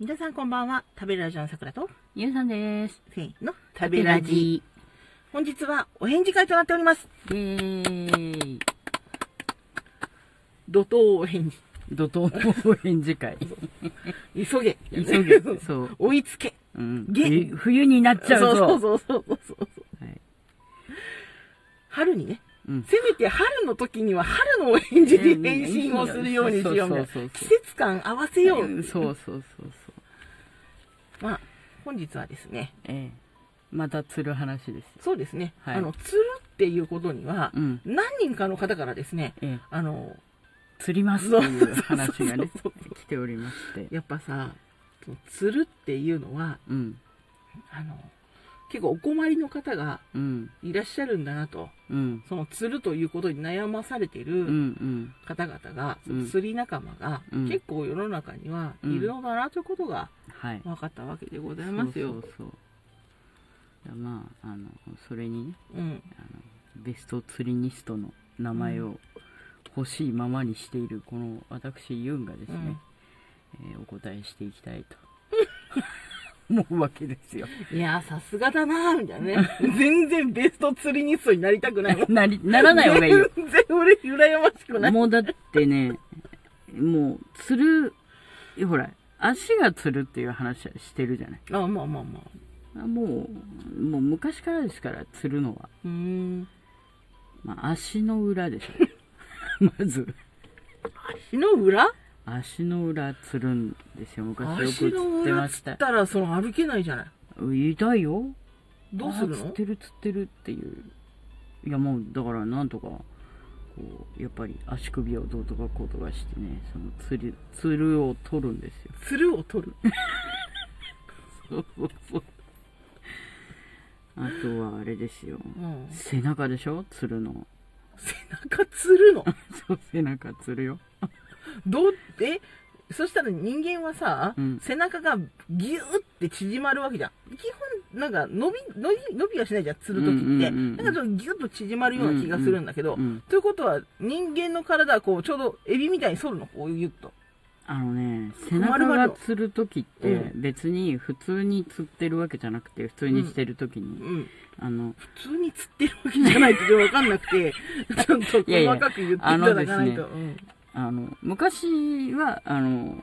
皆さんこんばんは。食べるラジオの桜と、ゆうさんです。せーの、食べラジ。本日はお返事会となっております。イェーイ。怒涛お返事。怒涛の返事会。急げ。急げ。そう。追いつけ。うん。げ冬冬になっちゃうぞ。そうそうそうそうそう。はい。春にね、うん。せめて春の時には春のお返事で返信をするようにしようみたいな。季節感合わせよう。うんそうそうそう本日はですね、ええ。また釣る話ですよ。そうですね、はいあの、釣るっていうことには、うん。何人かの方からですね、ええ。あの、釣りますという話がね来ておりまして。やっぱさ、釣るっていうのは、うん。あの、結構お困りの方がうん。いらっしゃるんだなと、うん。その釣るということに悩まされてるん。方々が、うん釣り仲間がうん結構世の中にはいるのだなということがはい。分かったわけでございますよ。そうそうそう。いやまあ、あの、それにね、うん。あのベスト釣りニストの名前を欲しいままにしているこの私ユンがですね、えーお答えしていきたいと 思うわけですよいやー、さすがだなーみたいなね。全然ベスト釣りニストになりたくないもん。なりならない方がいいよ全然俺、羨ましくない。もうだってねもう釣るほら足が釣るっていう話はしてるじゃないあ、まあまあまあ。あもうもう昔からですから釣るのは、うーん。まあ、足の裏でしょ まず足の裏？足の裏釣るんですよ。昔よく足釣ってましつった。ら、その歩けないじゃない。言いよ。どうするの？あー釣ってる釣ってるっていう。いやもうだからなんとかこうやっぱり足首をどうとかこうとかしてねその釣り釣るを取るんですよ。釣るを取る？そうそうそう。あとはあれですよ。うん。背中でしょ？釣るの。背中釣るの？そう背中釣るよどうえそしたら人間はさ、うん背中がギューって縮まるわけじゃん。基本、なんか伸び、伸び、伸びはしないじゃん、釣るときって。うんうんうんうんなんかちょっとギュッと縮まるような気がするんだけど、うんということは、人間の体はこう、ちょうどエビみたいに反るの、こうギュッと。あのね背中が釣る時ってう別に普通に釣ってるわけじゃなくて普通にしてる時に、うん。あの普通に釣ってるわけじゃないってわかんなくて、ちょっといやいや細かく言っていただかないと。うんあの、昔は、あの、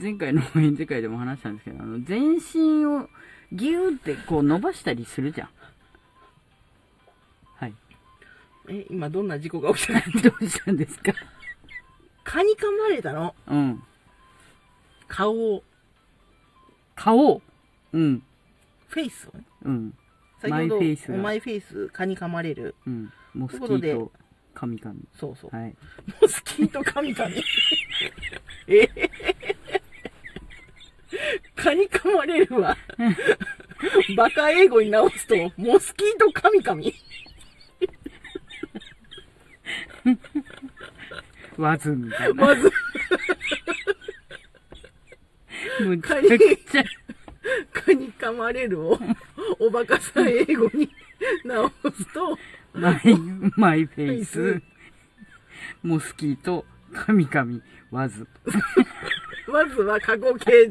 前回の演示会でも話したんですけど、あの、全身をギューってこう伸ばしたりするじゃん。はい。え、今どんな事故が起きたの？どうしたんですか？蚊に噛まれたの？うん。顔を、顔？うん。フェイスをね？うん。先ほど、マイフェイスがマイフェイス、蚊に噛まれる。うん。モスキということでート、カミカミ。そうそう。はい。モスキートカミカミ。えー蚊に噛まれるわ。バカ英語に直すと、モスキートカミカミ。わずみたいな。まず、むちゃくちゃ。蚊に噛まれるを、おバカさん英語に直すと、マイ、マイフェイス、モスキート、カミカミ、わず。まずは過去形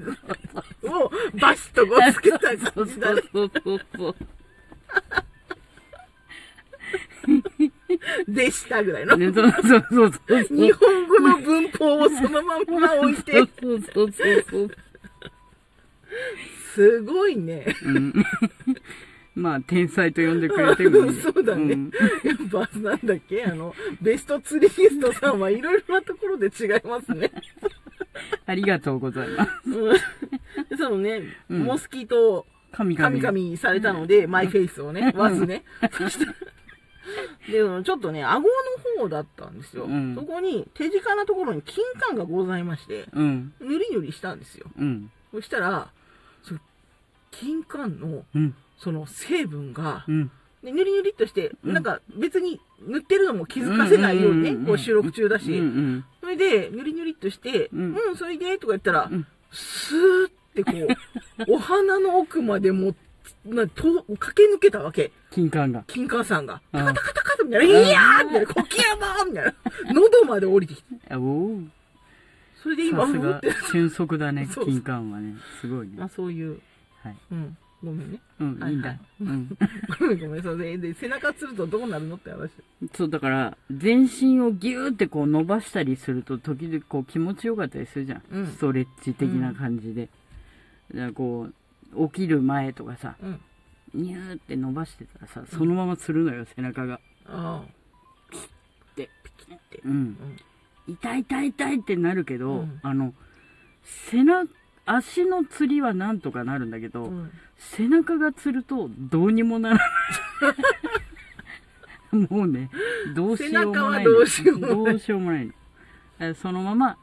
をバシッとこうつけたそう感じだね。そうそうそう。でしたぐらいの。ね、そうそうそうそう。日本語の文法をそのまま置いて、そうそうそうそう。すごいね。うん。まあ、天才と呼んでくれてもいい。そうだねんやっぱ、なんだっけ？あの、ベストツリストさんはいろいろなところで違いますね。ありがとうございます。うんでそのね、うんモスキートを神ミカミされたので、マイフェイスをね、わずね。そしで、ちょっとね、顎の方だったんですよ。うんそこに手近なところに金管がございまして、うん。ぬりぬりしたんですよ。うん。そしたら、金管のうん。その成分が、うん。でぬりぬりっとして、うんなんか別に塗ってるのも気づかせないようにね、うんうんうんうんこう収録中だし、うんうん。それで、ぬりぬりっとして、う、うんんそれで、とか言ったら、うんスーってこう、お花の奥までも、なと駆け抜けたわけ。金管が。金管さんが。うんタカタカタカみたいな、いやーみたいな、コキヤマーみたいな。喉まで降りてきて。あおーそれで今、さすがうって、俊足だね、そうそう金柑はね。すごいねまあ。そういう、はい。うん、ごめんね。うん、はいいいんだ。うん。ごめんごめん、それで、で背中つるとどうなるのって話。そう、だから、全身をギューってこう伸ばしたりすると、時々こう気持ちよかったりするじゃん。うんストレッチ的な感じで。だからこう、起きる前とかさ、うん。ニューって伸ばしてたらさ、そのままつるのよ、背中が。ああ。で、ピキって。うん。うん。痛い痛い痛いってなるけど、うんあの、背中、足のつりはなんとかなるんだけど、うん背中がつるとどうにもならない。もうね、どうしようもないの。背中はどうしようもないどうしようもないの。そのまま、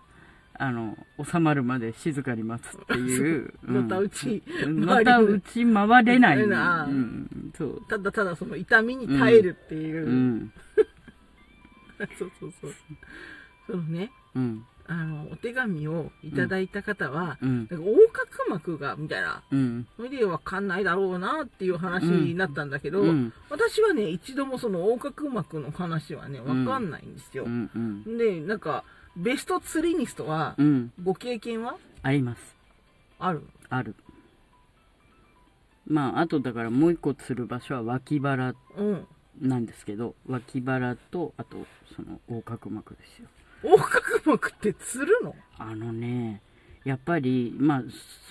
あの、収まるまで静かに待つっていう。のたうち、また打ち回れない。うん、そう。ただただその痛みに耐えるっていう。うん。そうそうそう。そのね、うん。あの、お手紙をいただいた方は、うん。横隔膜が、みたいな、うん。それでわかんないだろうなっていう話になったんだけど、うん。私はね、一度もその横隔膜の話はね、わかんないんですよう。ん。うん。で、なんか、ベストツリニストは、うん。ご経験は？あります。ある？ある。まあ、あとだからもう一個釣る場所は脇腹うん。なんですけど、脇腹と、あと、その、横隔膜ですよ。横隔膜ってつるの？あのね、やっぱり、まあ、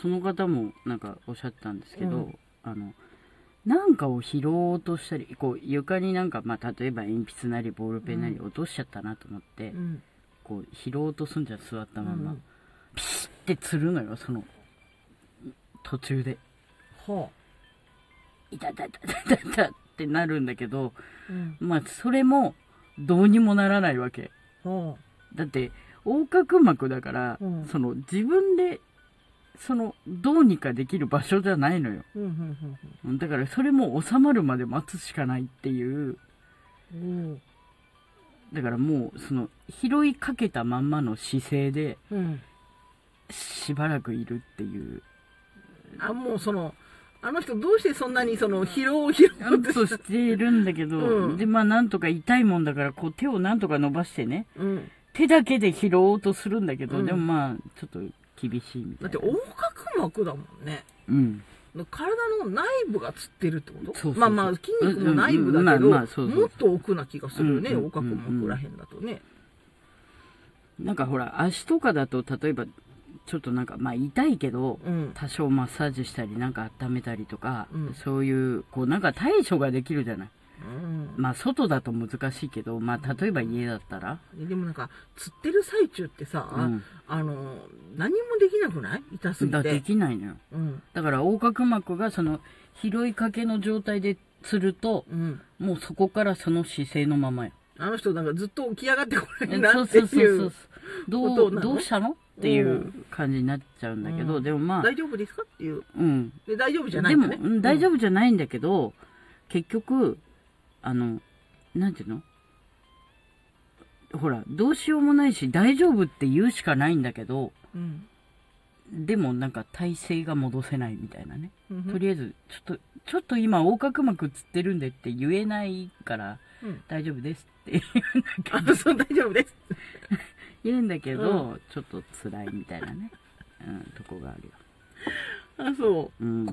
その方もなんかおっしゃったんですけど、うんあの、なんかを拾おうとしたり、こう、床になんか、まあ、例えば鉛筆なりボールペンなり落としちゃったなと思って、うん。こう、拾おうとすんじゃん、座ったまんま。うんピシッてつるのよ、その、途中で。は痛い痛い痛い痛い痛いってなるんだけど、あ。うん。まあ、それも、どうにもならないわけ。はだって、横隔膜だから、うんその、自分で、その、どうにかできる場所じゃないのよ。あ。うん、うん、だから、それも収まるまで待つしかないっていう、うん。だからもう、その、拾いかけたまんまの姿勢で。しばらくいるっていう。あ、もうその、あの人どうしてそんなにその疲労を拾おうとしているんだけど、うんで、まあ、なんとか痛いもんだから、こう、手をなんとか伸ばしてね、うん。手だけで拾おうとするんだけど、うんでもまあ、ちょっと厳しいみたいな。だって横隔膜だもんね。うん。体の内部がつってるってこと？そうそうそうまあまあ筋肉も内部だけど、もっと奥な気がするよね、横隔膜らへんだとね。なんかほら、足とかだと、例えば、ちょっとなんか、まあ痛いけど、うん。多少マッサージしたり、なんか温めたりとか、うんそういう、こうなんか対処ができるじゃない。うんまあ外だと難しいけど、まあ例えば家だったら、でもなんか、釣ってる最中ってさ、うん。あの、何もできなくない？痛すぎだでて。きないのよ。うん。だから横隔膜がその、拾いかけの状態で釣ると、うん。もうそこからその姿勢のままよ。あの人なんかずっと起き上がってこなえいなっていそうそうそうそうう。。どう、どうしたの？っていう感じになっちゃうんだけど、うんでもまあ、大丈夫ですか？っていう。うん。で、大丈夫じゃないんだね？でも、うん大丈夫。夫じゃないんだけど、結局、あの、なんていうの？ほら、どうしようもないし、大丈夫って言うしかないんだけど、うん。でもなんか体勢が戻せないみたいなね。うんとりあえず、ちょっと、ちょっと今横隔膜つってるんでって言えないから、うん大丈夫ですってあ、そう、大丈夫です。言うんだけど、ちょっと辛いみたいなね、うん、とこがあるよ。あ、そうん。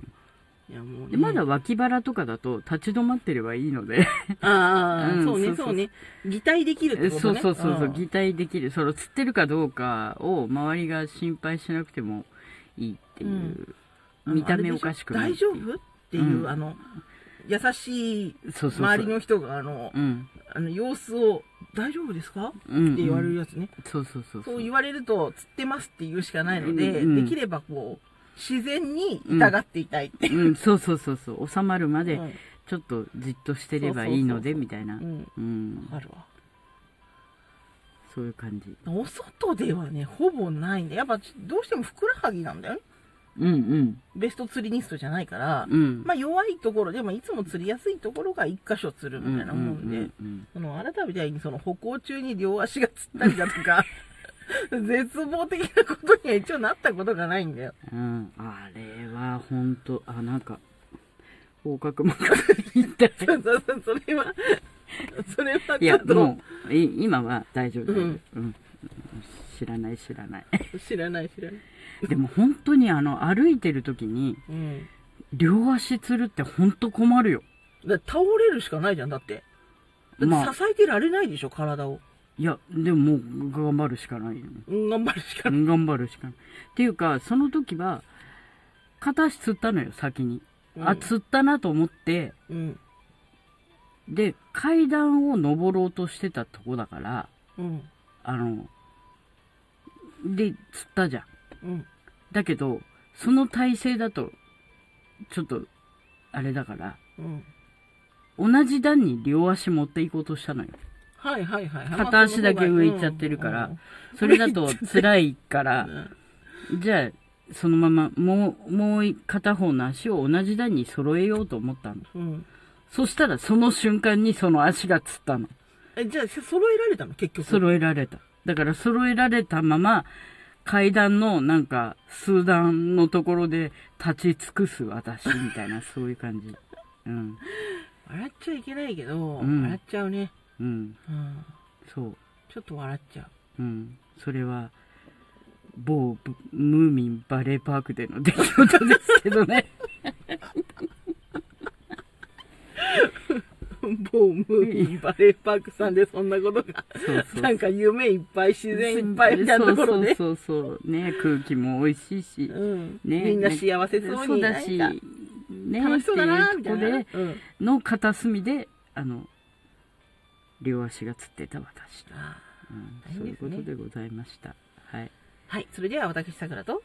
う。いや、もう、ね。で、まだ脇腹とかだと立ち止まってればいいので、ああ、うんそうね、そうそうそうね。擬態できるってこそうとね。そうそうそう、ん擬態できる。その釣ってるかどうかを周りが心配しなくてもいいっていう、うん見た目おかしくない大丈夫？っていう、うんあの、優しいそうそうそう。周りの人が、あの、うん。あの様子を、大丈夫ですか？うん。って言われるうんやつね。そうそうそう。そう言われると、釣ってますって言うしかないので、うんうんできればこう、自然に痛がっていたいって。うん、そうそうそうそう。収まるまでうん、ちょっとじっとしてればいいので、みたいな。うん。うん。わかるわ。そういう感じ。お外ではね、ほぼないんで、やっぱどうしてもふくらはぎなんだよね。うんうん。ベスト釣りニストじゃないから、うん。まあ弱いところで、まあいつも釣りやすいところが一箇所釣るみたいなもんで、うんうんそのあなたみたいにその歩行中に両足がつったりだとか、絶望的なことには一応なったことがないんだよ。うん。うん。あれは本当あ、なんか、横隔膜が痛い。そうそうそう、それは、それはいちょやっ、と、もう、い今は大丈夫。うんうん。知らない知らない知らない知らない。でも本当にあの歩いてる時にうん。両足つるって本当困るよだ倒れるしかないじゃん、だって。だまあって支えてられないでしょ、体を。いやでももう頑張るしかないよねうん、頑張るしかない。頑張るしかないっていうかその時は片足つったのよ先に、うんあつったなと思ってうん。で階段を登ろうとしてたとこだからうん。あのでつったじゃんうん。だけどその体勢だとちょっとあれだからうん。同じ段に両足持っていこうとしたのよはいはいはい。片足だけ上行っちゃってるからそれだと辛いから じゃあそのままもうもう片方の足を同じ段に揃えようと思ったのうん。うん。そしたらその瞬間にその足がつったのえ、じゃあ、揃えられたの？結局。揃えられただから揃えられたまま階段のなんか数段のところで立ち尽くす私みたいなそういう感じうん笑っちゃいけないけど、うん笑っちゃうね。うんうん。そうちょっと笑っちゃう。うんそれは某ブムーミンバレーパークでの出来事ですけどね某ムーミンバレーパークさんでそんなことが、そうそうなんか夢いっぱい、自然いっぱいみたいなところで。そうそうそうそうね空気も美味しいし、うん。ねみんな幸せそうにだしね楽しそうだなみたいな。の片隅であの両足がつってた私と、あうんそういうことでございましたはいはい。それでは私、さくらと、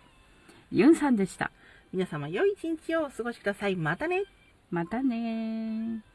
ユンさんでした皆様良い一日をお過ごしください。またね。またねー